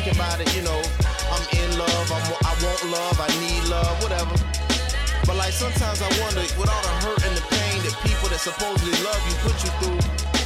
thinking about it, you know, I'm in love, I'm, I want love, I need love, whatever. But like sometimes I wonder, with all the hurt and the pain that people that supposedly love you put you through,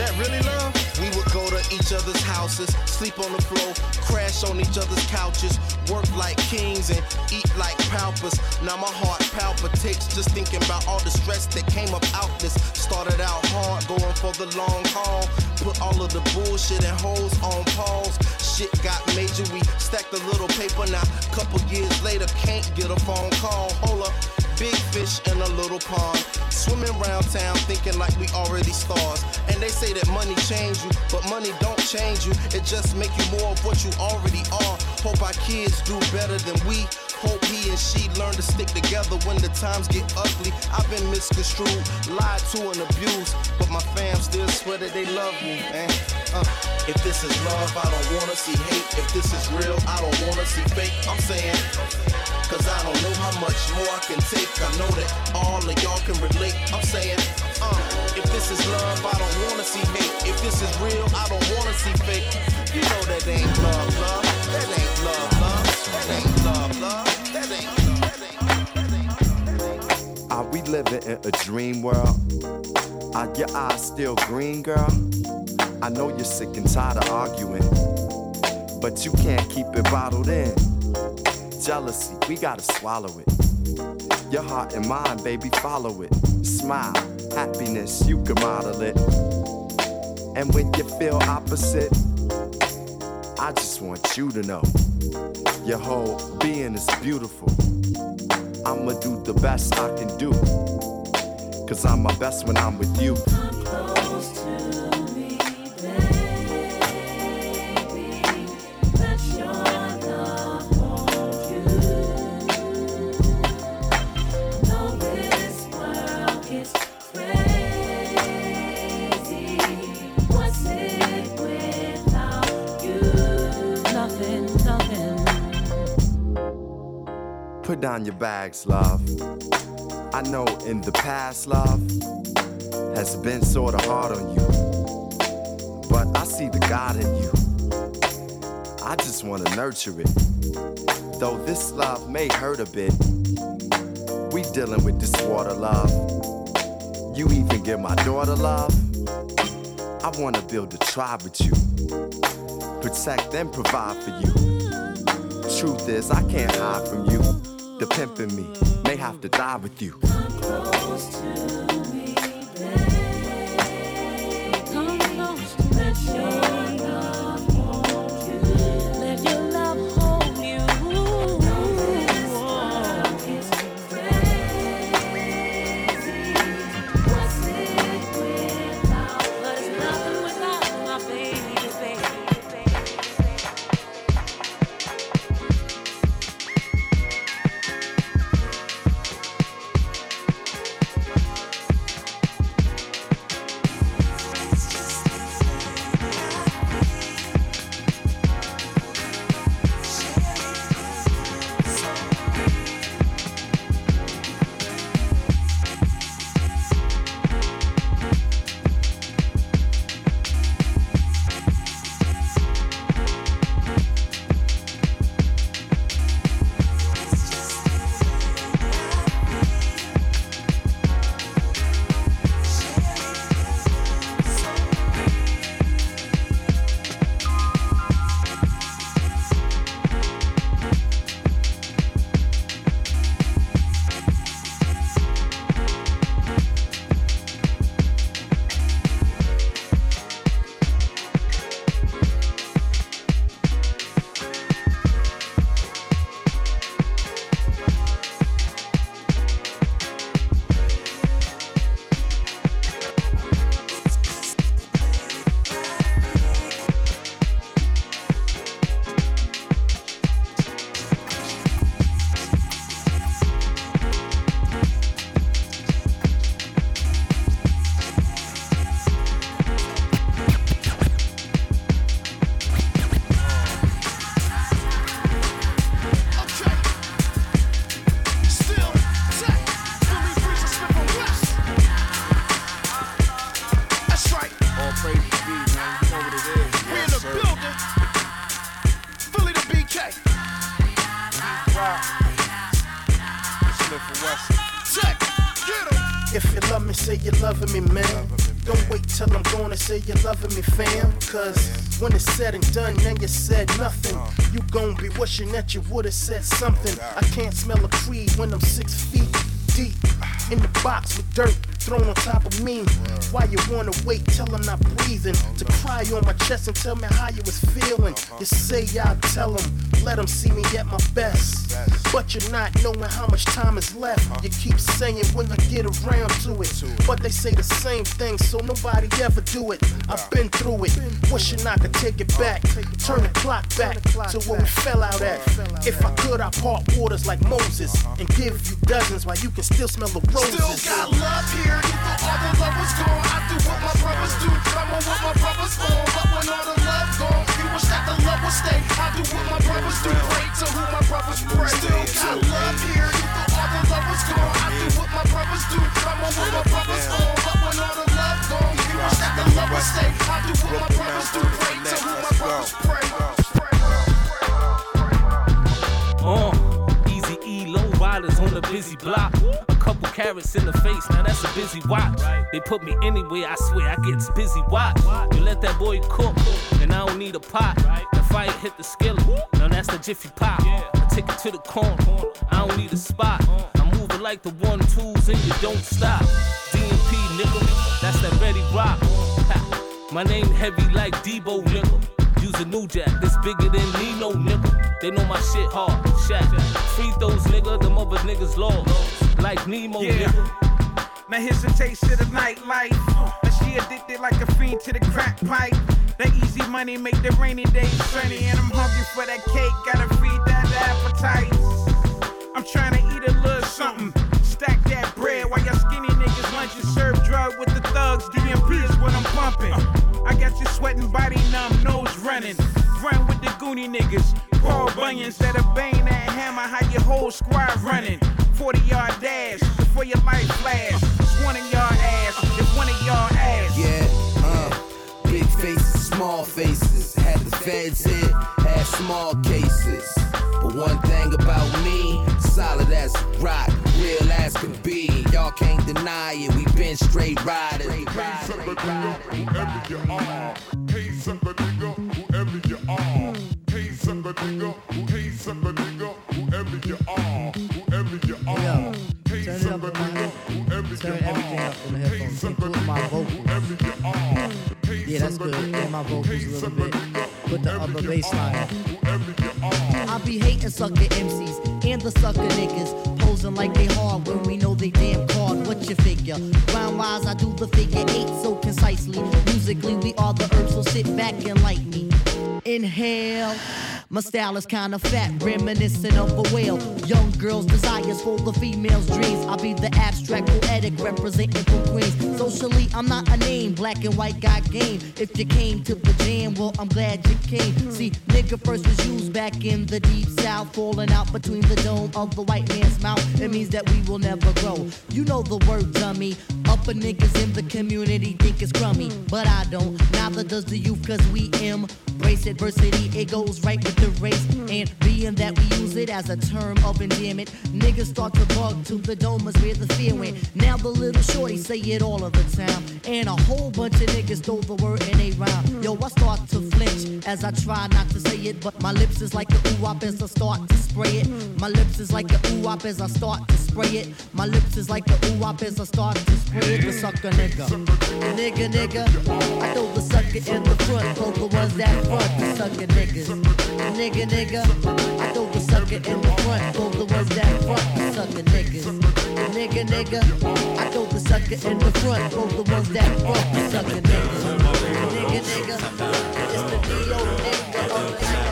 that really love? We would go to each other's houses, sleep on the floor, crash on each other's couches, work like kings and eat like paupers. Now my heart palpitates just thinking about all the stress that came up out this. Started out hard, going for the long haul. Put all of the bullshit and holes on pause. Shit got major, we stacked a little paper now. Couple years later, can't get a phone call. Hold up. Big fish in a little pond. Swimming around town thinking like we already stars. And they say that money change you, but money don't change you. It just make you more of what you already are. Hope our kids do better than we. Hope he and she learn to stick together when the times get ugly. I've been misconstrued, lied to and abused, but my fam still swear that they love me. Uh, if this is love, I don't wanna see hate. If this is real, I don't wanna see fake. I'm saying. Cause I don't know how much more I can take. I know that all of y'all can relate. I'm saying, uh, if this is love, I don't wanna see hate. If this is real, I don't wanna see fake. You know that ain't love, love. That ain't love, love. That ain't love, love. That ain't, love. that ain't. Are we living in a dream world? Are your eyes still green, girl? I know you're sick and tired of arguing, but you can't keep it bottled in. Jealousy, we gotta swallow it. Your heart and mind, baby, follow it. Smile, happiness, you can model it. And when you feel opposite, I just want you to know your whole being is beautiful. I'ma do the best I can do. Cause I'm my best when I'm with you. Down your bags, love. I know in the past, love has been sorta hard on you. But I see the God in you. I just wanna nurture it. Though this love may hurt a bit, we dealing with this water love. You even give my daughter love. I wanna build a tribe with you. Protect and provide for you. Truth is, I can't hide from you. The pimp in me may have to die with you. If you love me, say you're loving me, man. Don't wait till I'm gone to say you're loving me, fam. Cause when it's said and done, then you said nothing. You gon' be wishing that you would've said something. I can't smell a tree when I'm six feet deep in the box with dirt thrown on top of me. Why you wanna wait till I'm not breathing? To cry on my chest and tell me how you was feeling. You say I'll tell them, let them see me at my best. But you're not knowing how much time is left. You keep saying when you get around to it. But they say the same thing, so nobody ever do it. I've been through it, wishing I could take it back. Turn the clock back to where we fell out at. If I could, I'd part waters like Moses and give you dozens while you can still smell the roses. Still got love here, even all the love was gone. I do what my brothers do, on what my brothers on. But when all the that the love would stay. I do what my brothers do, pray to who my brothers pray. Still got love here, even all the love was gone. I do what my brothers do, I'm on what my brothers on. But when all the love gone, you wish that the love would stay. I do what my brothers do, pray to who my brothers pray. Uh, Eazy E, low riders on the busy block. A couple carats in the face, now that's a busy watch. They put me anywhere, I swear I gets busy watch. You let that boy cook, and I don't need a pot. Fire hit the skillet, now that's the jiffy pop. I take it to the corner, I don't need a spot. I'm moving like the one twos and you don't stop. DMP, nigga, that's that ready rock. Ha. My name heavy like Debo, nigga. Use a new jack, this bigger than Nino, nigga. They know my shit hard, Shaq. Free throws, nigga, them other niggas lost. Like Nemo, Yeah. nigga. Now here's a taste of the nightlife. Now she addicted like a fiend to the crack pipe. That easy money make the rainy days sunny, and I'm hungry for that cake. Gotta feed that appetite. I'm trying to eat a little something. Stack that bread while y'all skinny niggas lunch and serve drug with the thugs. DMP is what I'm pumping. I got you sweating, body numb, nose running. Run with the Goonie niggas. Paul Bunyan instead of bang that hammer, how your whole squad running. 40 yard dash before your life flash. It's one of y'all small faces. Had the feds hit, had small cases. But one thing about me, solid as rock, real as can be. Y'all can't deny it, we been straight riders. whoever you are. Hey, sucker nigga, whoever you are. Hey, sucker nigga, who hey, sucker nigga, whoever you are. Whoever you are. Hey, turn it sucker up on my nigga, whoever Turn you everything are. up in the Hey, headphones, sucker including my nigga, vocals. whoever you are. Yeah, that's good. And my vocals a little bit. Put the other bass line. I be hating sucker MCs and the sucker niggas posing like they hard when we know they damn card. What you figure? Rhyme wise, I do the figure eight so concisely. Musically, we are the herbs, so sit back and light me. Inhale. My style is kinda fat, reminiscent of a whale. Young girls' desires for the female's dreams. I'll be the abstract poetic representing from Queens. Socially, I'm not a name, black and white got game. If you came to the jam, well, I'm glad you came. See, nigga first was used back in the deep south, falling out between the dome of the white man's mouth. It means that we will never grow. You know the word dummy. Upper niggas in the community think it's crummy, but I don't. Neither does the youth, cause we embrace adversity. It goes right with the race. And being that we use it as a term of endearment, niggas start to bug to the domas where the fear went. Now the little shorty say it all of the time. And a whole bunch of niggas stole the word and they rhyme. Yo, I start to flinch as I try not to say it, but my lips is like a ooh wop as I start to spray it. My lips is like a ooh wop as I start to spray it. My lips is like a ooh wop as I start to spray it. The sucker nigga. Nigga, nigga. I throw the sucker in the front, for the ones that front, the sucker niggas. Nigga, nigga. I throw the sucker in the front, for the ones that front, the sucker niggas. Nigga, nigga. I throw the sucker in the front, for the ones that front, the sucker niggas. Nigga, nigga. It's the D.O. nigga. Oh, nigga.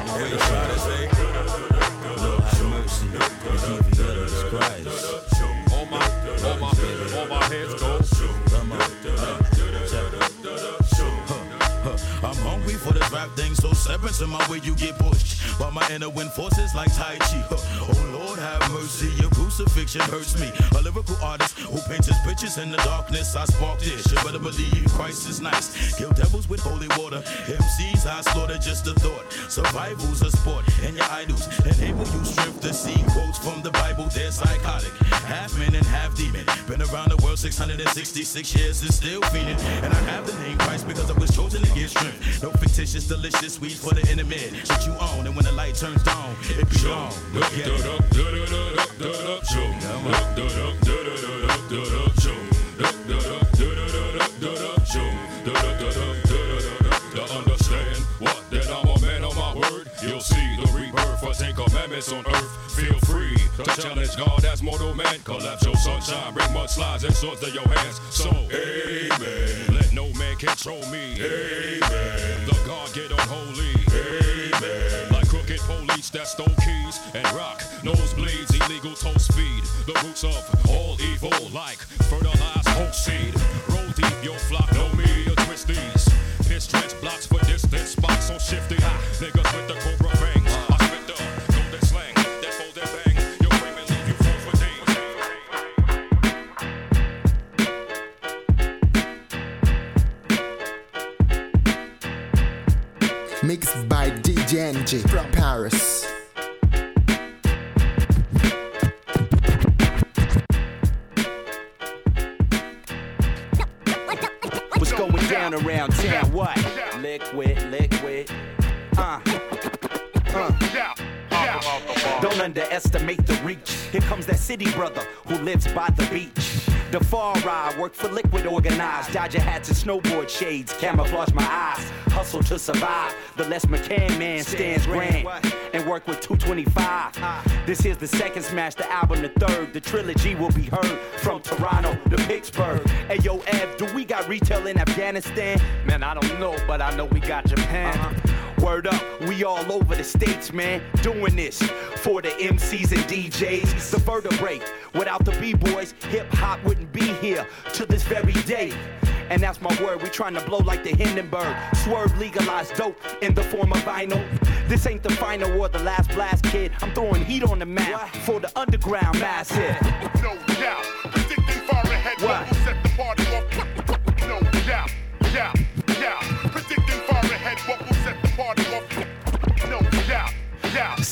All my, all my, all my heads go. I'm hungry for this rap thing, so step into my way, you get pushed. By my inner wind forces like Tai Chi. Oh Lord, have mercy, your crucifixion hurts me. A lyrical artist who paints his pictures in the darkness. I spark this, you better believe Christ is nice. Kill devils with holy water. MCs I slaughter just a thought. Survival's a sport, and your idols enable you strength to see quotes from the Bible. They're psychotic. half man and half demon. Been around the world 666 years and still feeling. And I have the name Christ because I was chosen to get strength. No fictitious, delicious weeds for the intimate. Shit you own, and when the light turns down, it be on. Look at To understand what that I'm a man of my word, you'll see the rebirth for Ten Commandments on earth. Feel free to challenge God as mortal man. Collapse your sunshine, bring mudslides and swords to your hands. So, amen. Let no man can control me. Amen. The God get unholy. Amen. Like crooked police that stole keys and rock nosebleeds, illegal toast feed. The roots of all evil, like fertilized hope seed. Dodger hats and snowboard shades, camouflage my eyes. Hustle to survive. The Les McCann man stands grand and work with 225. Ah. This is the second smash, the album the third. The trilogy will be heard from Toronto to Pittsburgh. Hey yo, Ev, do we got retail in Afghanistan? Man, I don't know, but I know we got Japan. Uh-huh. Word up, we all over the states, man, doing this for the MCs and DJs. The vertebrae, without the B-boys, hip hop wouldn't be here to this very day. And that's my word, we trying to blow like the Hindenburg. Swerve legalized dope in the form of vinyl. This ain't the final or the last blast, kid. I'm throwing heat on the map for the underground massive. No doubt. Predicting far ahead what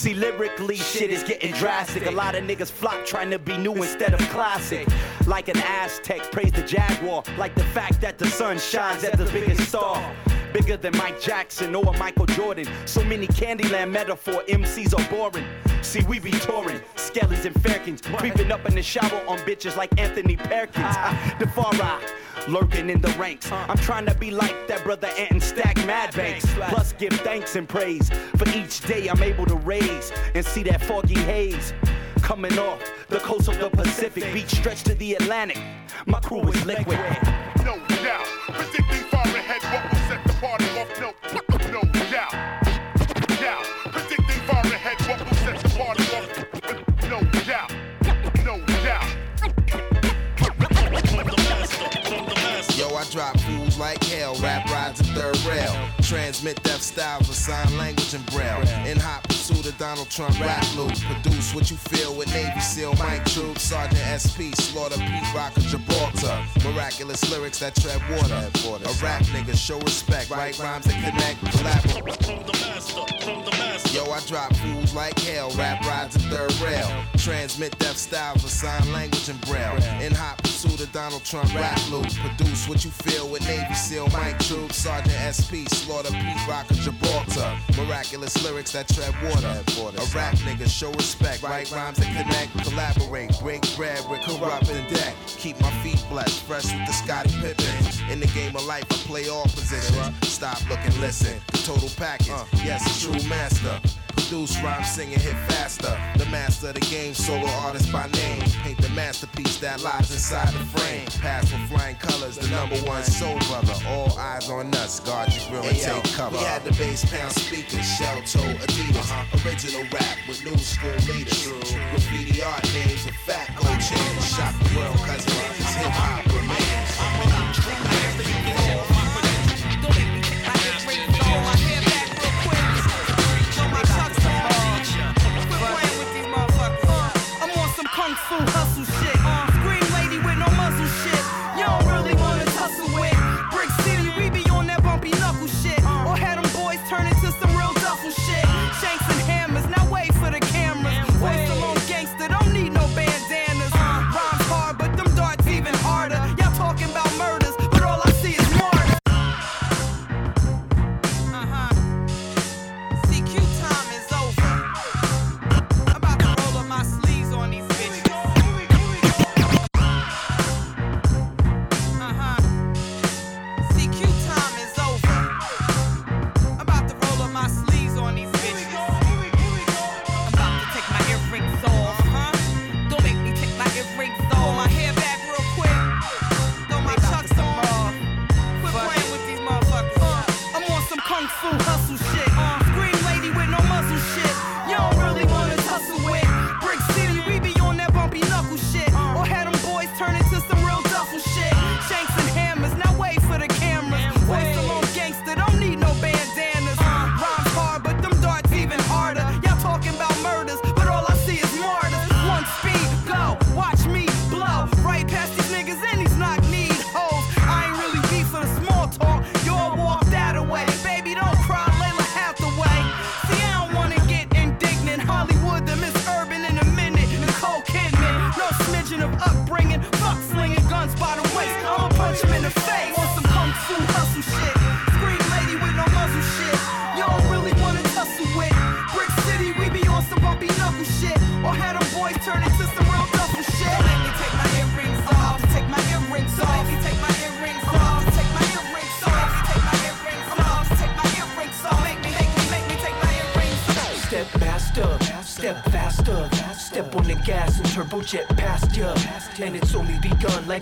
See, lyrically, shit is getting drastic. A lot of niggas flop trying to be new instead of classic. Like an Aztec, praise the Jaguar. Like the fact that the sun shines at the biggest star. Bigger than Mike Jackson or Michael Jordan. So many Candyland metaphor MCs are boring. See, we be touring, skellies and fairkins, creeping up in the shower on bitches like Anthony Perkins. Ah. the far right, lurking in the ranks. I'm trying to be like that brother Ant and stack mad banks. Plus, give thanks and praise for each day I'm able to raise and see that foggy haze. Coming off the coast of the Pacific, beach stretched to the Atlantic. My crew is liquid. No doubt. Predicting far ahead what third rail. Transmit death styles with sign language and braille. In hot pursuit of Donald Trump rap loop. Produce what you feel with Navy SEAL Mike Troop, Sergeant SP, Slaughter Pete Rocker Gibraltar. Miraculous lyrics that tread water. A rap nigga, show respect, write rhymes that connect, collaborate. I drop fools like hell, rap rides a third rail. Transmit death styles with sign language and braille. In hot pursuit of Donald Trump rap loop. Produce what you feel with Navy SEAL Mike Troop, Sergeant SP, Slaughter Pete Rocker Gibraltar. Miraculous lyrics that tread water. A rap nigga, show respect, write rhymes that connect, collaborate, break bread with corrupt and deck. Keep my feet blessed, fresh with the Scottie Pippen. In the game of life, I play all positions. Stop, look, and listen. The total package, yes, a true master. Produce, rhyme, sing, and hit faster. The master of the game, solo artist by name. Paint the masterpiece that lies inside the frame. Pass with flying colors, the number one soul brother. All eyes on us, guard your grill and take cover. we had the bass pound speakers, shell toe Adidas. Uh-huh. Original rap with new school leaders. Graffiti art names and fat gold chains. Shock the world, cause it's hip hop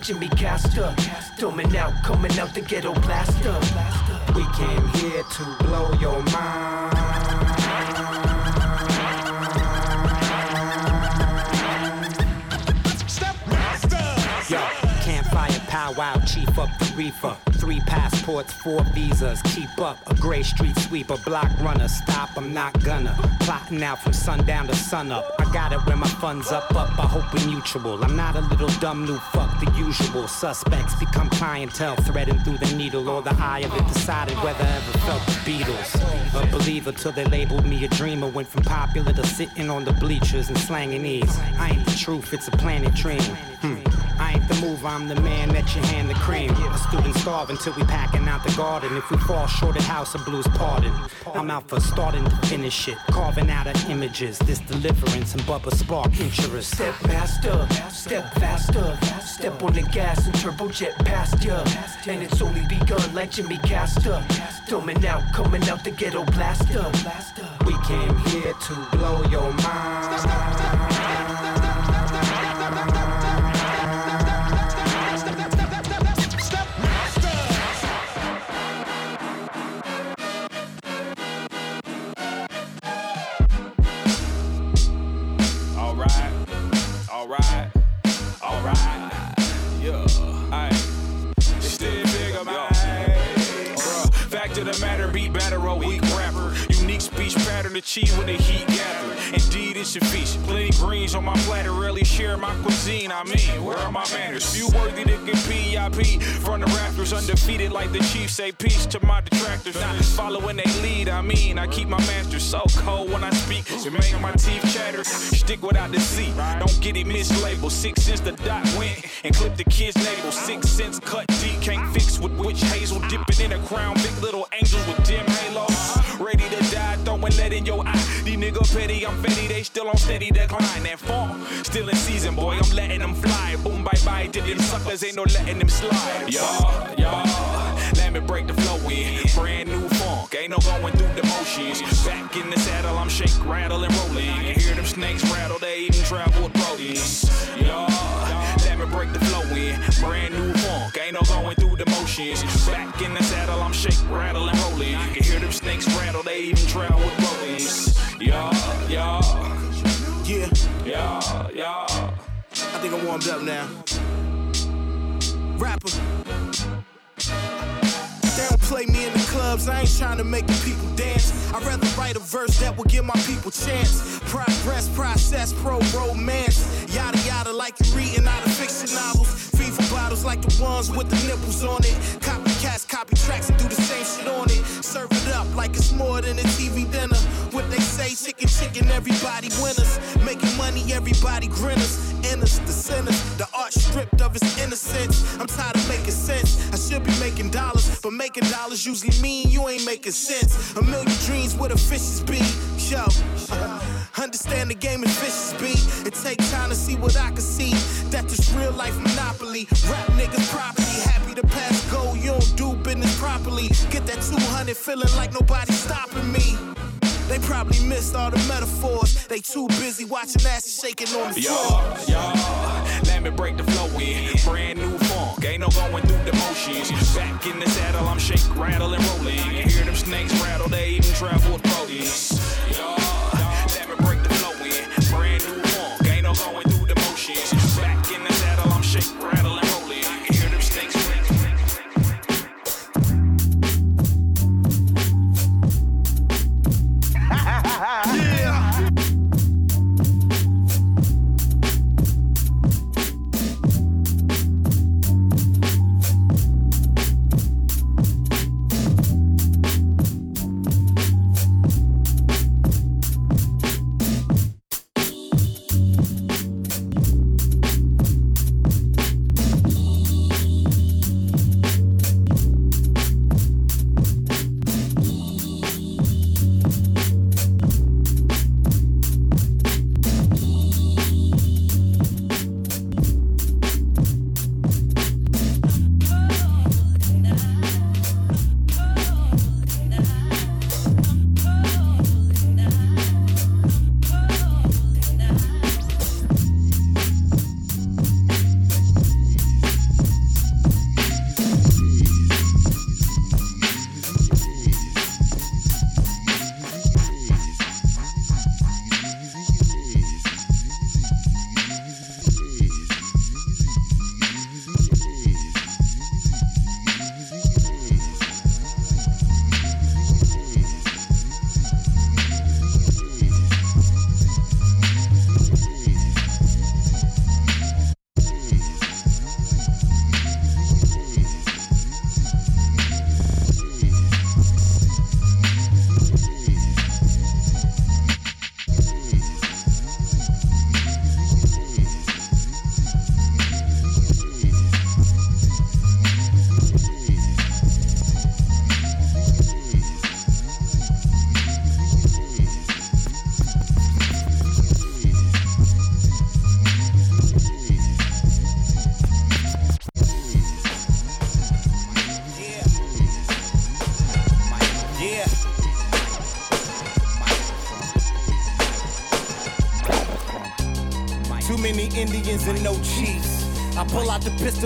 Jimmy Castor. Dumbing out, coming out the ghetto blaster. We came here to blow your mind. Yo, campfire powwow, chief up the reefer. Passports, four visas. Keep up a gray street sweeper, block runner. Stop, I'm not gonna. Plotting out from sundown to sunup. I got it when my funds up, up. I hope we mutual. I'm not a little dumb new fuck, the usual. Suspects become clientele, threading through the needle or the eye of it. Decided whether I ever felt the Beatles. A believer till they labeled me a dreamer. Went from popular to sitting on the bleachers and slanging these. I ain't the truth, it's a planet dream. Hmm. The mover, I'm the man that you hand the cream. A student starving till we packing out the garden. If we fall short at House of Blues, pardon. I'm out for starting to finish it. Carving out of images, this deliverance and Bubba Sparxxx interest. Step faster, step faster. Step on the gas and turbojet past ya. And it's only begun like Jimmy Castor. Dumbing out, coming out the ghetto blaster. We came here to blow your mind. Matter, beat better, a weak rapper. Speech pattern achieved when the heat gathered. Indeed, it's a feast. Plenty greens on my platter, rarely share my cuisine. I mean, where are my manners? Few worthy to get PIP from the Raptors, undefeated like the Chiefs. Say peace to my detractors. Not following they lead. I mean, I keep my master so cold when I speak. It make my teeth chatter. Stick without the C. Don't get it mislabeled. Six cents the dot went and clip the kid's navel. Six cents cut deep. Can't fix with witch hazel. Dipping in a crown. Big little angels with dim halos. Ready to lead in your eye. These nigga petty, I'm fetty, they still on steady decline. And fall, still in season, boy, I'm letting them fly. Boom, bye bye to them suckers, ain't no letting them slide. Y'all, y'all, let me break the flow in. Brand new funk, ain't no going through the motions. Back in the saddle, I'm shake, rattle, and rolling. You hear them snakes rattle, they even travel with rodents. Y'all, let me break the flow in. Brand new funk, ain't no going through the motions. Back in the saddle, I'm shake, rattle, and rolling. You can hear them snakes rattle, they even travel with rodents. Y'all, y'all, Yeah, y'all, y'all. I think I'm warmed up now. Rapper. They don't play me in the clubs, I ain't trying to make the people dance. I'd rather write a verse that will give my people chance. Progress, process, pro romance. Yada yada, like you're reading out of fiction novels. FIFA bottles like the ones with the nipples on it. Copycats, copy tracks and do the same shit on it. Serve it up like it's more than a TV dinner. What they say, chicken, chicken, everybody winners. Making money, everybody grinners. Inners, the sinners, the art stripped of its innocence. I'm tired of making sense. I should be making dollars, but making dollars usually mean you ain't making sense. A million dreams where the fishes be. Yo, understand the game is vicious, B. It take time to see what I can see. That this real life monopoly. Rap niggas property, happy to pass go. You don't do business properly. Get that 200 feeling like nobody's stopping me. They probably missed all the metaphors. They too busy watching asses shaking on the floor. Let me break the flow in. Brand new funk, ain't no going through the motions. Back in the saddle, I'm shake, rattle, and rolling. You hear them snakes rattle, they even travel with. Y'all, let me break the flow in. Brand new funk, ain't no going through the motions. Back in the saddle, I'm shake, rattle,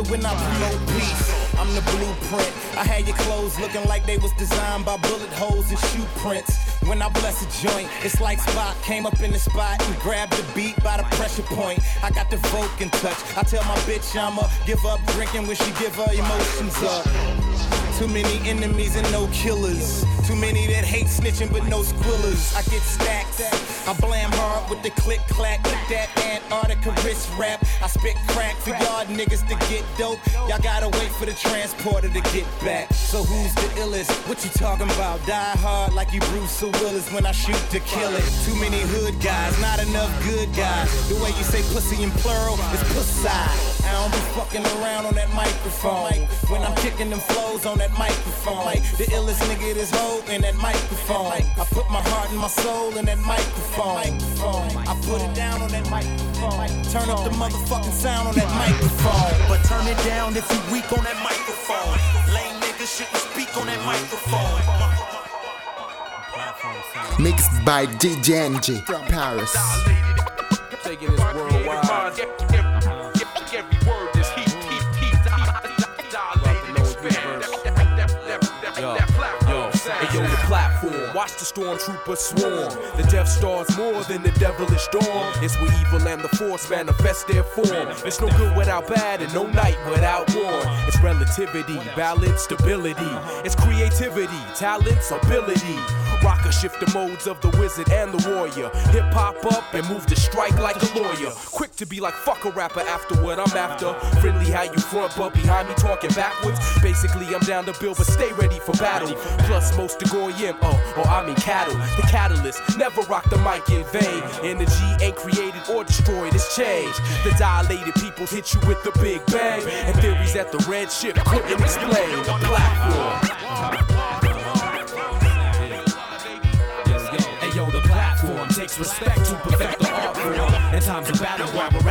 when I promote peace. I'm the blueprint. I had your clothes looking like they was designed by bullet holes and shoe prints. When I bless a joint, it's like Spot came up in the spot and grabbed the beat by the pressure point. I got the Vulcan touch. I tell my bitch I'ma give up drinking when she give her emotions up. Too many enemies and no killers. Too many that hate snitching but no squillers. I get stacked. I blam hard with the click clack. With that Antarctica wrist rap. I spit crack for y'all niggas to get dope. Y'all gotta wait for the transporter to get back. So who's the illest? What you talking about? Die hard like you Bruce Willis when I shoot to kill it. Too many hood guys, not enough good guys. The way you say pussy in plural is pussy. I don't be fucking around on that microphone. When I'm kicking them flows on that microphone. The illest nigga this hoe in that microphone. I put my heart and my soul in that microphone. I put it down on that microphone. Turn up the motherfucking sound on that microphone. But turn it down if you weak on that microphone. Lame niggas shouldn't speak on that microphone. Mixed by DJ NG from Paris. Taking this worldwide. Watch the stormtroopers swarm. The Death Star's more than the devilish storm. It's where evil and the force manifest their form. It's no good without bad and no night without war. It's relativity, balance, stability. It's creativity, talents, ability. Rocker shift the modes of the wizard and the warrior. Hip hop up and move to strike like a lawyer. Quick to be like fuck a rapper after what I'm after. Friendly how you front, but behind me talking backwards. Basically, I'm down to build, but stay ready for battle. Plus, most to go in, oh, uh, oh, I mean cattle. The catalyst never rock the mic in vain. Energy ain't created or destroyed, it's changed. The dilated people hit you with the big bang. And theories that the redshift couldn't explain. The platform. Hey yo, the platform takes respect to perfect the art form. In times of battle, where rappers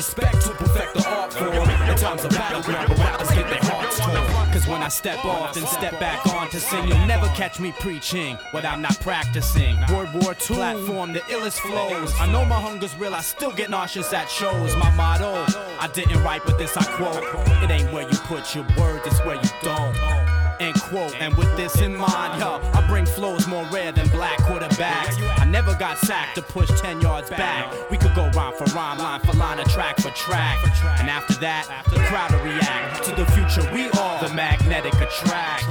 respect to perfect the art form. In times of battle, where rappers get their hearts torn. Cause when I step off, then step back on to sing, you'll never catch me preaching what I'm not practicing. World War II platform, the illest flows. I know my hunger's real, I still get nauseous at shows. My motto, I didn't write, but this I quote. It ain't where you put your words, it's where you don't. End quote. And with this in mind, yo, I bring flows more rare than black quarterbacks. Never got sacked to push 10 yards back. We could go rhyme for rhyme, line for line, track for track. And after that, the crowd will react to the future we are, the magnetic attract.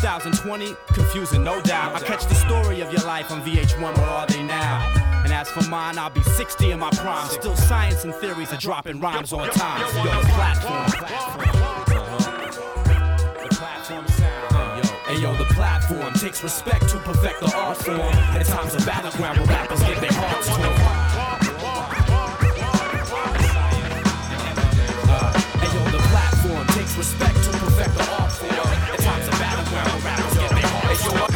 2020, confusing, no doubt. I catch the story of your life on VH1, where are they now? And as for mine, I'll be 60 in my prime. Still science and theories are dropping rhymes on time. Yo, the platform. Hey yo, the platform takes respect to perfect the art form. At times of battleground where rappers get their hearts torn. Uh, takes respect to perfect the art form. At times of battleground rappers get their hearts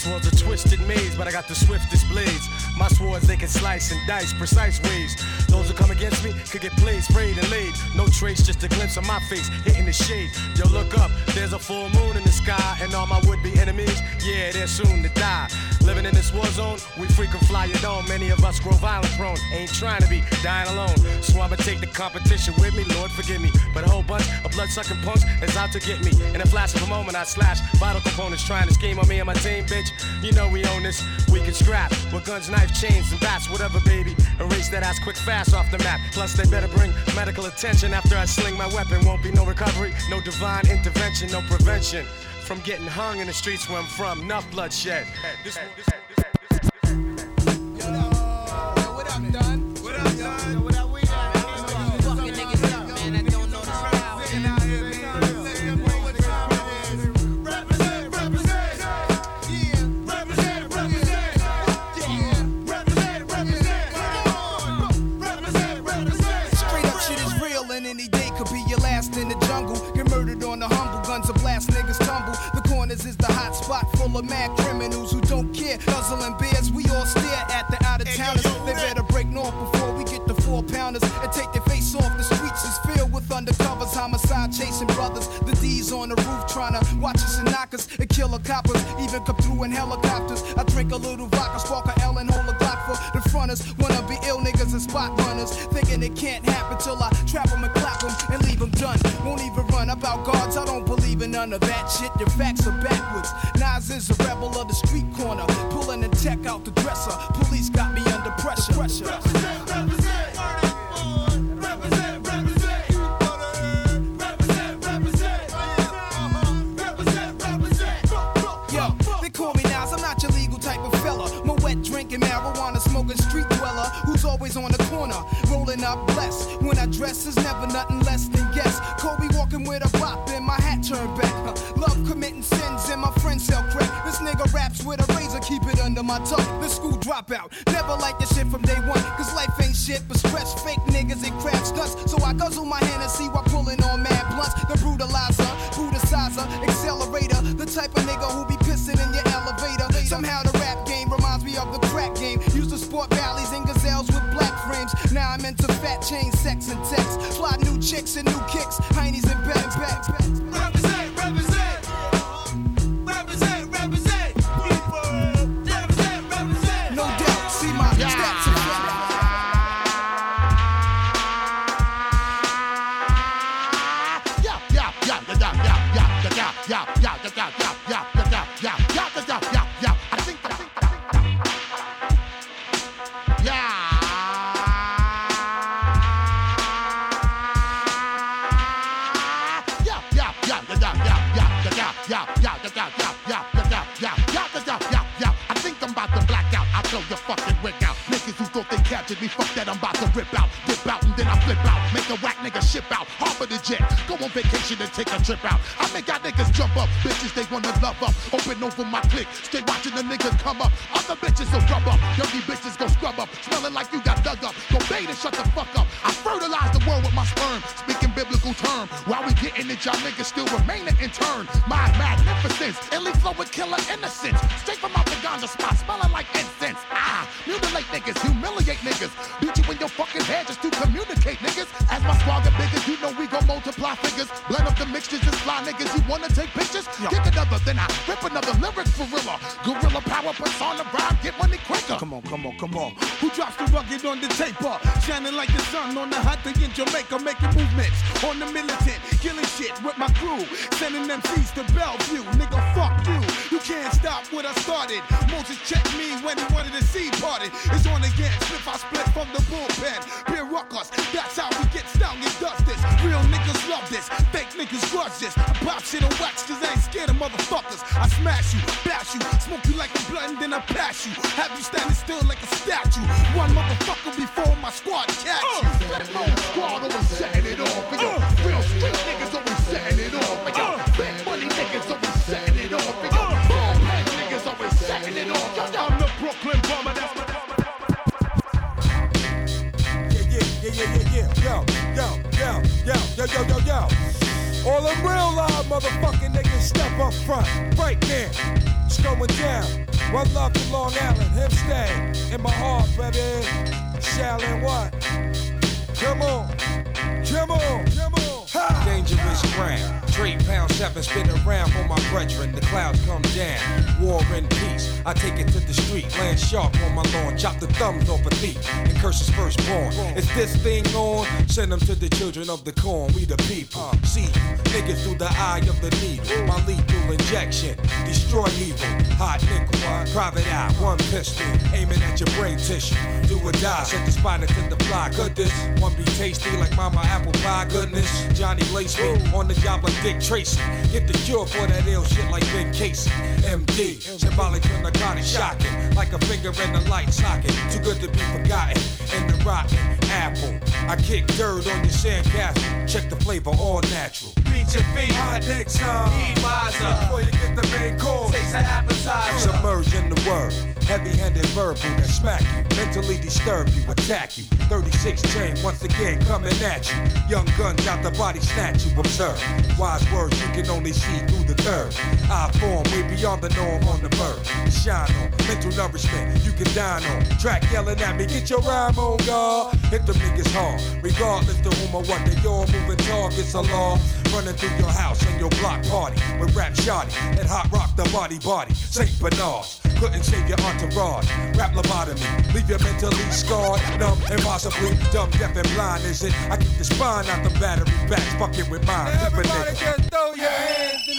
This world's a twisted maze, but I got the swiftest blades. My swords, they can slice and dice precise ways. Those who come against me could get played, sprayed, and laid. No trace, just a glimpse of my face hitting the shade. Yo, look up, there's a full moon in the sky, and all my would be enemies, yeah, they're soon to die. Living in this war zone, we frequent fly your dome. Many of us grow violent prone, ain't trying to be dying alone. So I'ma take the competition with me, Lord forgive me. But a whole bunch of blood sucking punks is out to get me. In a flash of a moment, I slash vital components trying to scheme on me and my team, bitch. You know we own this. We can scrap with guns, knife, chains, and bats, whatever, baby. Erase that ass quick, fast off the map. Plus, they better bring medical attention after I sling my weapon. Won't be no recovery, no divine intervention, no prevention from getting hung in the streets where I'm from. Enough bloodshed. This, humble, guns a blast, niggas tumble. The corners is the hot spot full of mad criminals who don't care. Guzzling beers, we all stare at the out of towners. They better break north before we get the four pounders and take their face off. The streets is filled with undercovers, homicide chasing brothers. The D's on the roof trying to watch us and knock us and kill the coppers. Even come through in helicopters. I drink a little vodka, spark a L and hold a Glock for the fronters. Wanna be ill niggas and spot runners. Thinking it can't happen till I trap them and clap them and leave them done. None of that shit. Your facts are backwards. Nas is a rebel of the street corner. Pulling the tech out the dresser. Police got me under pressure. pressure. Yo, they call me Nas, I'm not your legal type of fella. My wet drinking, marijuana smoking street dweller who's always on the corner, rolling up blessed. When I dress is never nothing less than guess. Kobe walking with a bop and my hat turned under my tongue. The school dropout, never like this shit from day one. Cause life ain't shit but stress, fake niggas and crap stunts. So I guzzle my Hennessy while pulling on mad blunts. The brutalizer, brutalizer, accelerator. The type of nigga who be pissing in your elevator. Somehow the rap game reminds me of the crack game. Used to sport Ballys and gazelles with black frames. Now I'm into fat chains, sex and text. Fly new chicks and new kicks, heinies and back backs. Represent, yeah, yeah, yeah, yeah, yeah, yeah, yeah, yeah, yeah, yeah, yeah, yeah, yeah, yeah. I think, I think, yeah, yeah, yeah, yeah, yeah, yeah, yeah, yeah, yeah, yeah, yeah, yeah, yeah. I think. I captured me, fuck that, I'm about to rip out, dip out, and then I flip out. Make a whack nigga ship out, harbor the jet, go on vacation and take a trip out. I make y'all niggas jump up, bitches they wanna love up. Open over my click, stay watching the niggas come up. Other bitches will rub up, dirty bitches go scrub up, smelling like you got dug up. Go bathe and shut the fuck up. I fertilize the world with my sperm, speaking biblical term. While we getting it, y'all niggas still remaining in turn. My magnificence, illy flow with killer innocence. Straight from out the ganja spot, smelling like incense. Ah, mutilate niggas, humiliate niggas. Beat you in your fucking head just to communicate niggas. Multiply figures. Blend up the mixtures and fly niggas. You wanna take pictures? Kick another, then I rip another lyric for real. Gorilla power puts on the rhyme, get money quicker. Come on, come on, come on. Who drops the rugged on the taper? Shining like the sun on the hot thing in Jamaica, making movements on the militant, killing shit with my crew, sending them seeds to Bellevue. Nigga, fuck you. You can't stop what I started. Moses checked me when he wanted to see party. It's on again. Slip I split from the bullpen. Niggas grudge this. I pop shit and wax cause I ain't scared of motherfuckers. I smash you, bash you, smoke you like a blunt and then I pass you. Have you standing still like a statue. One motherfucker before my. Squad One love to Long Island, him stay in my heart, baby. Shallin' what? Come on, come on, come on. Ha! Dangerous ground. Trade pound seven spin around for my brethren. The clouds come down. War and peace. I take it to the street. Land sharp on my lawn. Chop the thumbs off a thief. And curse his firstborn. Is this thing on? Send them to the children of the corn. We the people. See you. Niggas through the eye of the needle. My lethal injection. Destroy evil. Hot nickel. Private eye. One pistol. Aiming at your brain tissue. Do or die. Set the spot into the fly. Could this one be tasty like mama apple pie? Goodness. Johnny lace me on the job like Dick Tracy. Get the cure for that ill shit like Ben Casey. MD, symbolic narcotic shocking. Like a finger in the light socket. Too good to be forgotten. In the rotten apple. I kick dirt on your sandcastle. Check the flavor, all natural. Beat your feet, hot up. Eat wiser. Before you get the main course. Taste an appetizer. Submerge in the word. Heavy handed verbal that smack you. Mentally disturb you, attack you. 36 chain once again coming at you. Young guns out the body snatch you. Observe. Wise words you can only see through the third. I form way beyond the norm on the bird. Shine on. Mental nourishment you can dine on. Track yelling at me, get your rhyme on, God. Hit them niggas hard. Regardless to whom or what they all moving targets a law. Running through your house and your block party with rap shoddy and hot rock the body body. St. Bernard's couldn't save your entourage. Rap lobotomy, leave you mentally scarred, numb, and possibly dumb, deaf, and blind. Is it? I keep the spine out the battery backs, fucking with mine. Everybody just throw your hands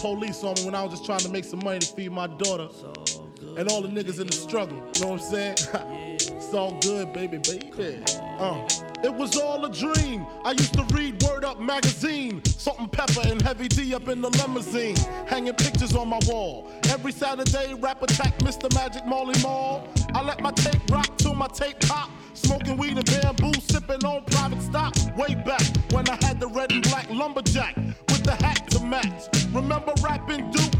police on me when I was just trying to make some money to feed my daughter. And all the niggas in the struggle. You know what I'm saying? it's all good, baby, baby. Uh. It was all a dream. I used to read Word Up magazine. Salt-N-Pepa and Heavy D up in the limousine. Hanging pictures on my wall. Every Saturday, rap attack Mr. Magic Marley Marl. I let my tape rock till my tape pop. Smoking weed and bamboo, sipping on private stock. Way back when I had the red and black lumberjack with the hat to match. Remember rapping Duke?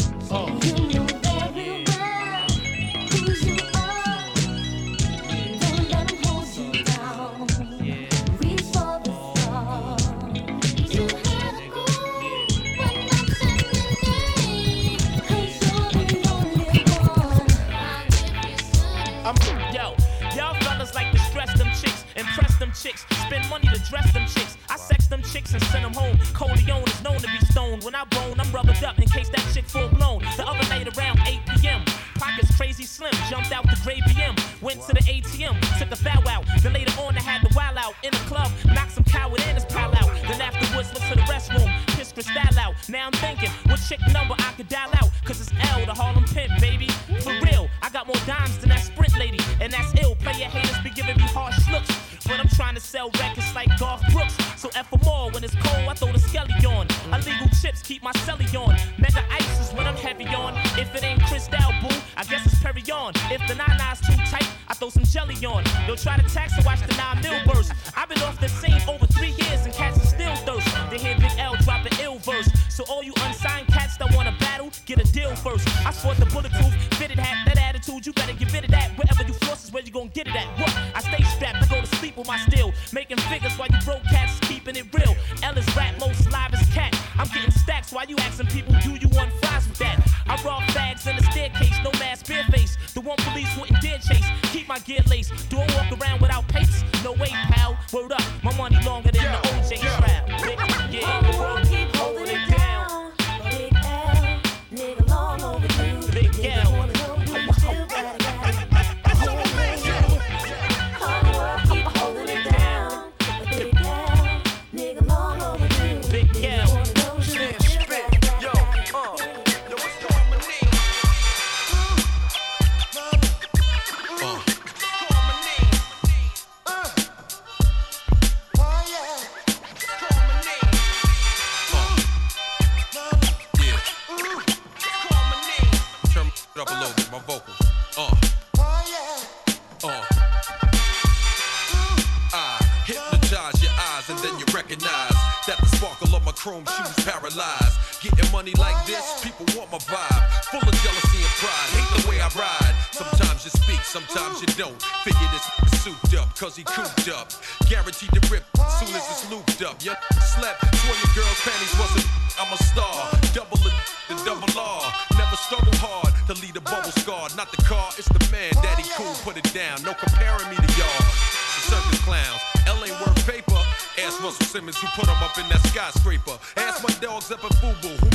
Chicks, spend money to dress them chicks. I sex them chicks and send them home. Corleone is known to be stoned. When I bone, I'm rubbered up in case that chick full blown. The other night around 8 p.m. Pockets crazy slim, jumped out the gray BM, went to the ATM, took a foul out. Then later on, I had the wild out in the club, knocked some coward and his pal out. Then afterwards, went to the restroom, pissed Cristal out. Now I'm thinking, what chick number I could dial out? Like Garth Brooks. So F for more, when it's cold, I throw the skelly on. Illegal chips keep my celly on. Mega ice is when I'm heavy on. If it ain't Cristal, boo, I guess it's Perignon. If the nine nine's too tight, I throw some jelly on. They'll try to tax and watch the nine mil burst. I've been off the scene over three years and cats are still thirst. They hear Big L drop an ill verse. So all you unsigned cats that wanna battle, get a deal first. I sport the bulletproof, fitted hat, that attitude, you better get rid of that. Wherever you floss is where you gon' get it at. What? I stay strapped I go to sleep with my steel. Making figures while you broke cats keeping it real. Ellis rap most live as cat. I'm getting stacks while you asking people, do you want fries with that? I rob bags in the staircase, no mask, bare face. The one police wouldn't dare chase. Keep my gear laced. Do I walk around without pace? No way, pal. Word up, my money longer this, people want my vibe. Full of jealousy and pride, hate the way I ride. Sometimes you speak, sometimes you don't. Figure this souped up, cause he cooped up. Guaranteed to rip soon as it's looped up. You slept, swore your girl's panties wasn't. I'm a star, double the, the double R. Never struggle hard to lead a bubble scar. Not the car, it's the man. Daddy cool, put it down. No comparing me to y'all. Circus clowns, L ain't worth paper. Ask Russell Simmons who put him up in that skyscraper. Ask my dogs up at Fubu who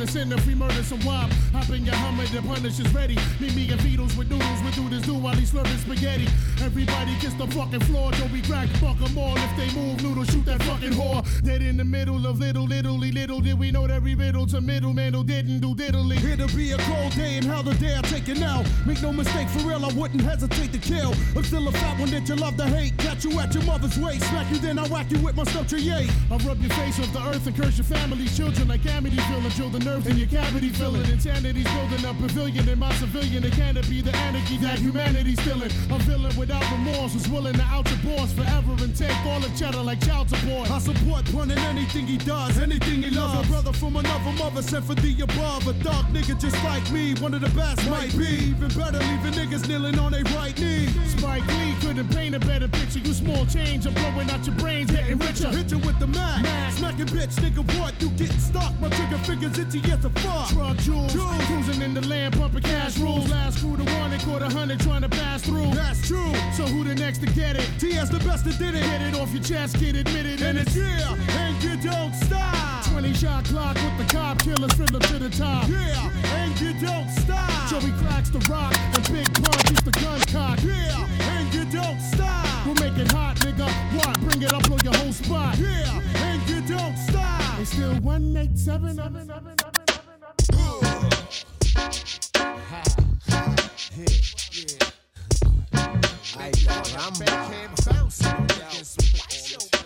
in if we murder some wop. Hop in your Hummer, the punish is ready. Meet me and Beatles with noodles, we do this do while he's slurping spaghetti. Everybody kiss the fucking floor, Joe we crack, fuck 'em all. If they move, noodle, shoot that fucking whore. Dead in the middle of little, littly, little did we know that every riddle to middleman who didn't do diddly. It'll be a cold day and how the day I take it now. Make no mistake, for real, I wouldn't hesitate to kill. I'm still a fat one that you love to hate. Catch you at your mother's waist, smack you, then I whack you with my stuff. I rub your face off the earth and curse your family's children like Amityville drill the nerves in your cavity filling. Insanity's building a pavilion in my civilian. It can't be the anarchy that humanity's feeling. A villain without remorse who's willing to out your boss forever and take all the cheddar like child support. I support pun in anything he does, anything he loves. A brother from another mother sent for the above. A dark nigga just like me, one of the best might be. Even better, leaving niggas kneeling on their right knee. Spike Lee couldn't paint a better picture. You small change, I'm blowing out your brains, getting richer. Hit you with the mag. Smacking bitch, nigga, what? You getting stuck. My trigger fingers itchy as a fuck. Truck jewels. Cruising in the land, pumping cash rules. Last crew to one and caught a hundred trying to pass through. That's true. So who the next to get it? TS the best that did it. Get it off your chest, get admitted. And it's yeah, and you don't stop. 20 shot clock with the cop killers fiddler to the top. Yeah, and you don't stop. Joey cracks the rock and Big Pun keeps the gun cock. Yeah, and you don't stop. We'll make it hot, nigga. What? Bring it up on your whole spot. Yeah, and you don't stop. It's still 187.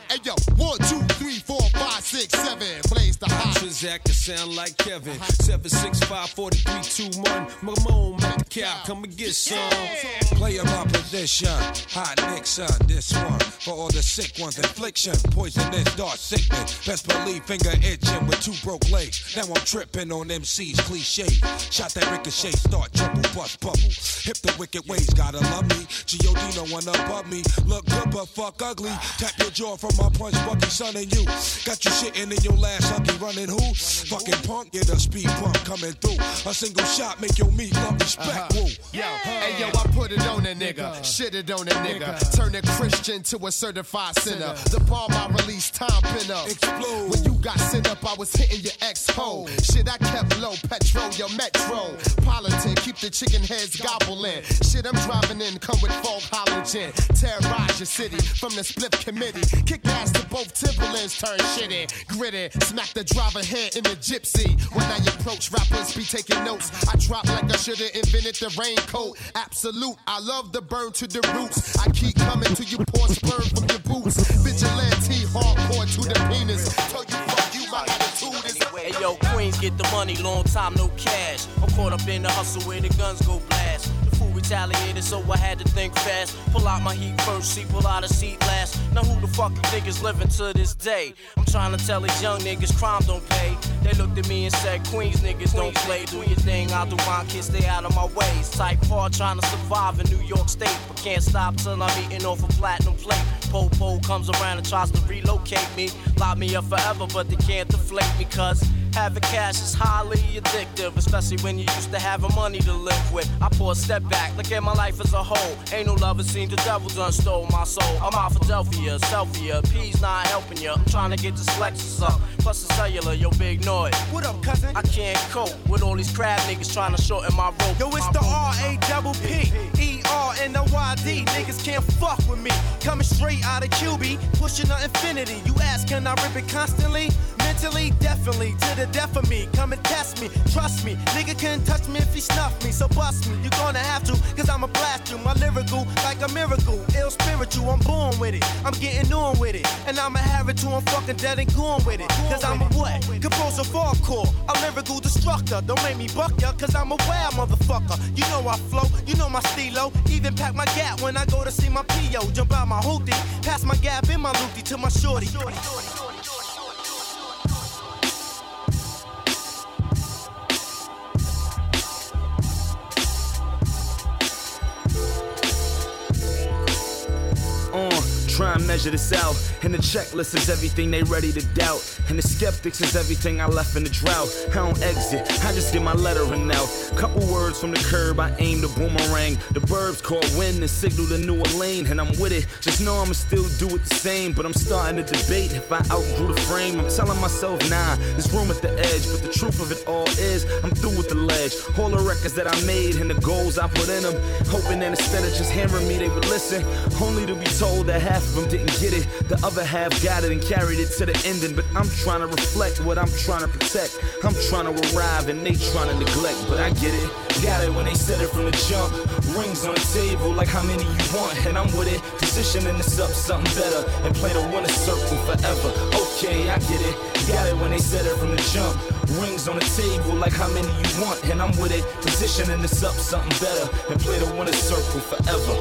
Hey yo, one, two, three, four, five, six, seven. Blaze the Transact can sound like Kevin. 765 4321. Mamone, make the cow, come and get some. Play in my position. Hot Nixon, this one. For all the sick ones, infliction. Poisonous, dark sickness. Best believe finger itching with two broke legs. Now I'm tripping on MC's cliche. Shot that ricochet, start trouble, bust bubble. Hip the wicked ways, gotta love me. G.O.D. no one above me. Look good but fuck ugly. Tap your jaw from my punch, Bucky, son, and you. Got you shitting in your last huggy, running who? Fucking punk, get a speed bump coming through. A single shot make your meat love respect. Uh-huh. Woo. Yo, hey yo, I put it on a nigga, shit it on a nigga, turn a Christian to a certified sinner. The bomb I released, time pin up. Explode. When you got sent up, I was hitting your ex hole. Shit, I kept low, petrol, your metro. Politic, keep the chicken heads gobbling. Shit, I'm driving in, come with folk halogen. Terrorize your city from the split committee. Kick ass to both Timberlands, turn shit in. Gritty, smack the driver in the gypsy. When I approach rappers, be taking notes. I drop like I should've invented the raincoat. Absolute, I love the burn to the roots. I keep coming to you pour sperm from your boots. Vigilante, hardcore to the penis. Tell you get the money, long time no cash. I'm caught up in the hustle where the guns go blast. The fool retaliated, so I had to think fast. Pull out my heat first, see, pull out a seat last. Now who the fuck you think is living to this day? I'm trying to tell these young niggas crime don't pay. They looked at me and said, Queens niggas don't play. Do your thing, I'll do mine, kids stay out of my ways. Type hard trying to survive in New York State, but can't stop till I'm eating off a platinum plate. Popo comes around and tries to relocate me. Lock me up forever, but they can't deflate me, cuz having cash is highly addictive, especially when you used to having money to live with. I pour a step back, look at my life as a whole. Ain't no love, it seems the devil done stole my soul. I'm out Philadelphia, Selfia, P's not helping ya. I'm trying to get this Lexus up, plus the cellular, yo, big noise. What up, cousin? I can't cope with all these crab niggas trying to shorten my rope. Yo, it's the. R A double P E R N O Y D. Niggas can't fuck with me. Coming straight out of QB, pushing the infinity. You ask, can I rip it constantly? Mentally, definitely, to the death of me. Come and test me, trust me. Nigga can't touch me if he snuff me, so bust me. You gonna have to, cause I'ma blast you. My lyrical, like a miracle. Ill spiritual, I'm born with it. I'm getting on with it. And I'ma have it till I'm fucking dead and gone with it. Cause I'm a what? Composer hardcore. A lyrical destructor. Don't make me buck ya, cause I'm a wild motherfucker. You know I flow, you know my stilo. Even pack my gap when I go to see my PO. Jump out my hoopty, pass my gap in my loopty to my shorty. on. Try and measure this out. And the checklist is everything they ready to doubt. And the skeptics is everything I left in the drought. I don't exit, I just get my lettering out. Couple words from the curb, I aim the boomerang. The burbs call wind and signal the newer lane. And I'm with it, just know I'ma still do it the same. But I'm starting to debate if I outgrew the frame. I'm telling myself, nah, there's room at the edge. But the truth of it all is, I'm through with the ledge. All the records that I made and the goals I put in them. Hoping that instead of just hammering me, they would listen. Only to be told that half of them didn't get it. The other half got it and carried it to the ending. But I'm trying to reflect what I'm trying to protect. I'm trying to arrive and they trying to neglect. But I get it. Got it when they said it from the jump. Rings on the table, like how many you want. And I'm with it. Positioning this up something better. And play the winner circle forever. Okay, I get it. Got it when they said it from the jump. Rings on the table, like how many you want. And I'm with it. Positioning this up something better. And play the winner circle forever.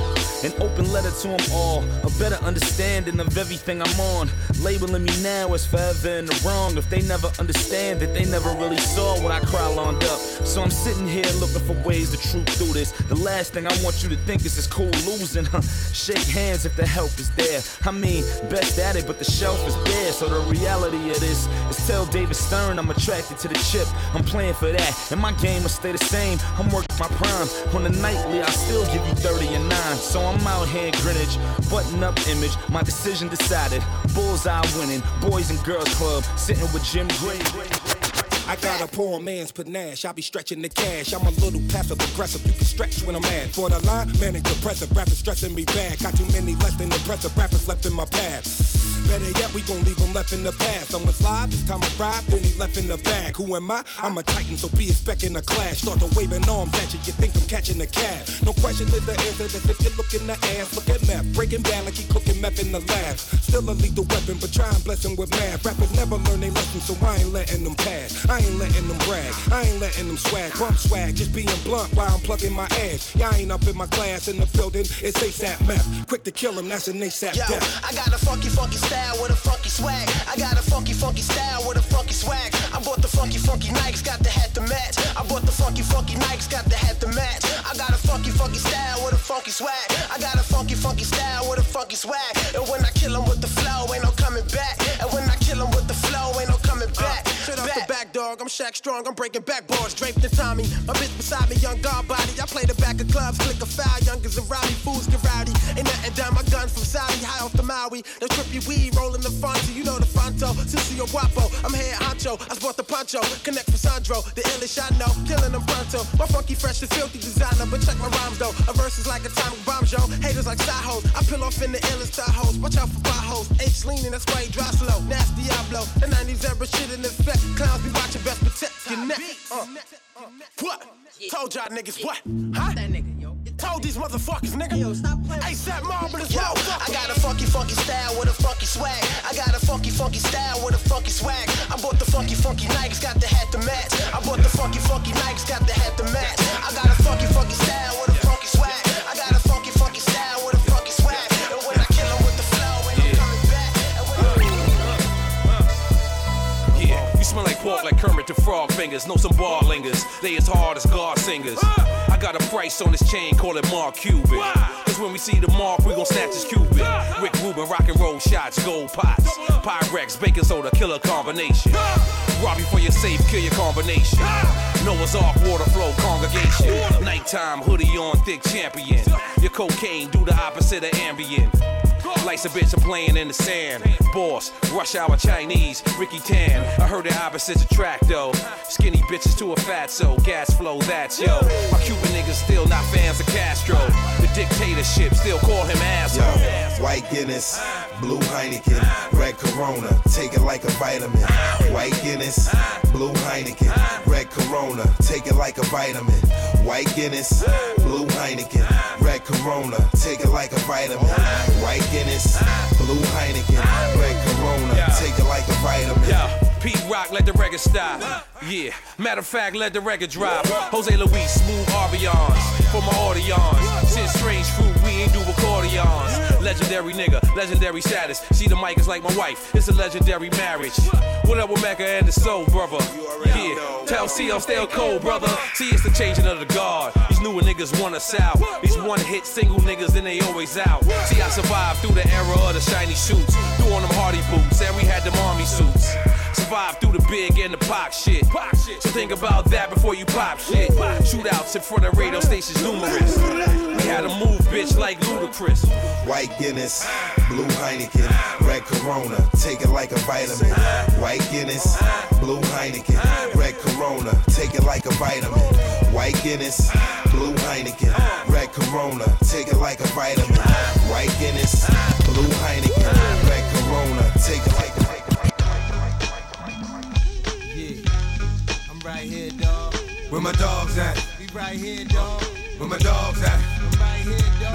An open letter to them all. A better understanding of everything I'm on. Labeling me now as forever in the wrong. If they never understand it, they never really saw when I cry lined up. So I'm sitting here looking for ways to troop through this. The last thing I want you to think is it's cool losing. Huh? Shake hands if the help is there. I mean, best at it, but the shelf is bare. So the reality of this is tell David Stern I'm attracted to the chip. I'm playing for that, and my game will stay the same. I'm working my prime. On the nightly, I still give you 30 and 9. So I'm out here in Greenwich, button up image. My decision decided. Bullseye winning, Boys and Girls Club, sitting with Jim Gray. I got a poor man's panache. I be stretching the cash. I'm a little passive aggressive. You can stretch when I'm mad. For the line, manic depressive. Rappers stressing me bad. Got too many less than impressive rappers left in my path. Better yet, we gon' leave them left in the past. Someone's live, this time I ride, then he left in the bag. Who am I? I'm a titan, so be expecting a clash. Start to waving arms at you, you think I'm catching a cab. No question is the answer, that's if you look in the ass. Look at meth, breaking bad like he cooking meth in the lab. Still a lethal weapon, but try and bless him with math. Rappers never learn they lesson, so I ain't letting them pass. I ain't letting them brag, I ain't letting them swag. Bump swag, just being blunt while I'm plugging my ass. Y'all ain't up in my class in the building, it's ASAP meth. Quick to kill him, that's an ASAP Yo, death. I got a funky, funky style with a funky swag. I got a funky, funky style with a funky swag. I bought the funky, funky Nikes, got the hat to match. I bought the funky, funky Nikes, got the hat to match. I got a funky, funky style with a funky swag. I got a funky, funky style with a funky swag. And when I kill 'em with the flow, ain't no coming back. And when I kill 'em with the flow, ain't no coming back. The back, dog. I'm Shaq Strong. I'm breaking backboards, draped in Tommy. My bitch beside me, young guard body. I play the back of clubs, click a foul. Youngers and rowdy fools get rowdy. Ain't nothing down My guns from Saudi, high off the Maui. The trippy weed rolling the fronto. You know the fronto. Sissy Guapo. I'm head honcho. I sport the poncho. Connect with Sandro. The illish I know. Killing them pronto. My funky, fresh, and filthy designer. But check my rhymes though. A verse is like atomic bomb, Joe. Haters like side. I peel off in the illest hoes. Watch out for potholes. H leaning, that's why he dry slow. Nasty Diablo. The 90s era shit in effect. Clowns be watching best protect your neck. Uh. What? Told y'all niggas what? Huh? That nigga, yo. Told these motherfuckers, nigga. Yo, stop playing. ASAP Marble is Yo, I got a funky, funky style with a funky swag. I got a funky, funky style with a funky swag. I bought the funky, funky Nikes, got the hat to match. I bought the funky, funky Nikes, got the hat to match. I got a funky, funky style with a Pork like Kermit the Frog fingers. Know some bar lingers. They as hard as God singers. I got a price on this chain, call it Mark Cuban. Cause when we see the mark, we gon' snatch his Cuban. Rick Rubin, rock and roll shots, gold pots. Pyrex, baking soda, killer combination. Rob you for your safe, kill your combination. Noah's Ark, water flow, congregation. Nighttime, hoodie on, thick champion. Your cocaine, do the opposite of ambient. Lights a bitch are playing in the sand. Boss, rush hour Chinese, Jackie Chan. I heard the opposites attract though. Skinny bitches to a fat so gas flow, that's yo. My Cuban niggas still not fans of Castro. The dictatorship still call him asshole. White Guinness, blue Heineken, red Corona, take it like a vitamin. White Guinness, blue Heineken, red Corona, take it like a vitamin. White Guinness, blue Heineken, red Corona, take it like a vitamin. White Guinness, blue Heineken, red Corona, take it like a vitamin. Pete Rock, let the record stop. Yeah, matter of fact, let the record drop. Jose Luis, smooth Arbions for my audience. Since strange fruit, we ain't do accordions. Legendary nigga, legendary status. See the mic is like my wife, it's a legendary marriage. What up with Mecca and the Soul Brother? Yeah, tell C I'm still cold, brother. See, it's the changing of the guard. These newer niggas want us out. These one hit single niggas, then they always out. See, I survived through the era of the shiny suits. Threw on them Hardy boots, and we had them army suits. Survived through the big and the pop shit. So think about that before you pop shit. Shootouts in front of radio stations numerous. We had to move, bitch, like Ludacris. White Guinness, blue Heineken, red Corona, take it like a vitamin. White Guinness, blue Heineken, red Corona, take it like a vitamin. White Guinness, blue Heineken, red Corona, take it like a vitamin. White Guinness, blue Heineken, red Corona, take it like a Where my dogs at? We right here, dog. Where my dogs at?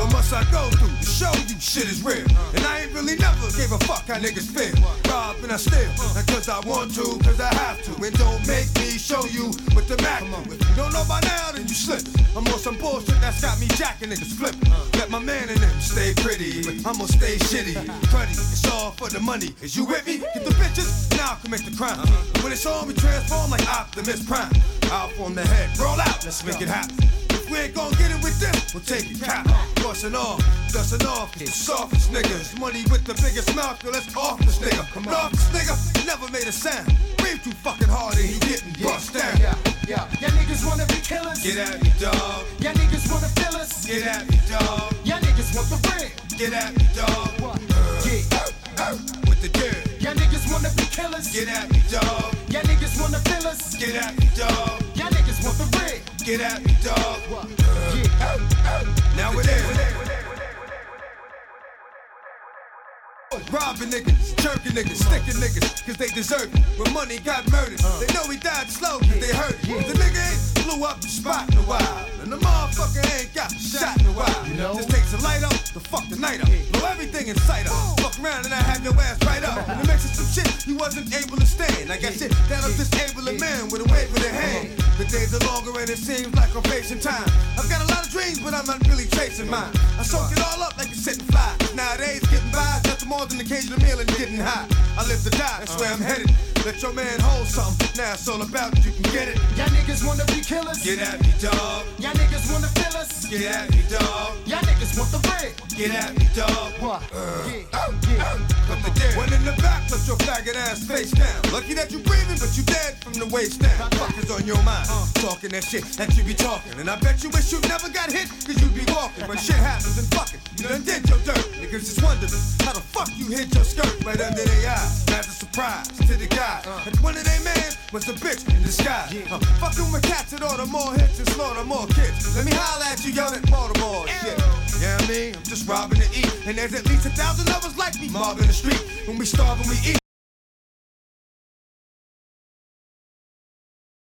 What must I go through to show you shit is real? And I ain't really never gave a fuck how niggas feel. Rob and I steal, not cause I want to, cause I have to. And don't make me show you what the Mac with. You don't know by now, then you slip. I'm on some bullshit that's got me jacking niggas flipping. Let my man in them stay pretty, but I'ma stay shitty. Cruddy, it's all for the money. Is you with me? Get the bitches, now I commit the crime. When it's on, we transform like Optimus Prime. Out on the head, roll out, let's make it happen. We ain't gon' get it with them, we'll take it cap. Bustin' off, dustin' off, the softest niggas. Money with the biggest mouth, yo, let's off this nigga. Come off this nigga, never made a sound. Breathe too fucking hard and he getting bust down. Yeah, yeah. Y'all niggas wanna be killers? Get at me, dog. Y'all niggas wanna fill us? Get at me, dog. Y'all niggas want the bread? Get at me, dog. Uh, yeah. With the dirt. Y'all niggas wanna be killers? Get at me, dog. Y'all niggas wanna fill us? Get at me, dog. Y'all niggas want the bread? Get me, dog. Now we're there. Robbing niggas, jerking niggas, sticking niggas, cause they deserve it. When money got murdered, uh. they know he died slow, cause they hurt it. The nigga ain't blew up the spot in a while. And the motherfucker ain't got shot in a while. Just takes a light up to fuck the night up. Blow everything in sight up. Fuck around and I have your ass right up. And the mix of some shit you wasn't able to stand. I got shit that'll disable a man with a wave of the hand. The days are longer and it seems like I'm facing time. I've got a lot of dreams, but I'm not really chasing mine. I soak it all up like a sitting fly. Nowadays, getting by is nothing more than occasional meal and getting high. I live to die, that's where I'm headed. Let your man hold something. Now it's all about you can get it. Y'all niggas wanna be killers? Get at me, dog. Y'all niggas wanna fill us? Get at me, dog. Y'all niggas want the bread? Get at me, dog. What? Uh, put oh, oh, the dirt. One in the back, put your faggot ass face down. Lucky that you breathing, but you dead from the waist down. Fuck is on your mind. Uh. Talking that shit that you be talking. And I bet you wish you never got hit, cause you be walking. When shit happens and fuck it, you done did your dirt. Niggas just wondering how the fuck you hit your skirt right under their eyes. That's a surprise to the guy. And one of they man was a bitch in disguise. Uh, fucking with cats that order more hits and slaughter more kids. Let me holla at you, yell at Baltimore shit. Yeah, I mean, I'm just robbing to eat. And there's at least a thousand of us like me mobbing the street. When we starve and we eat.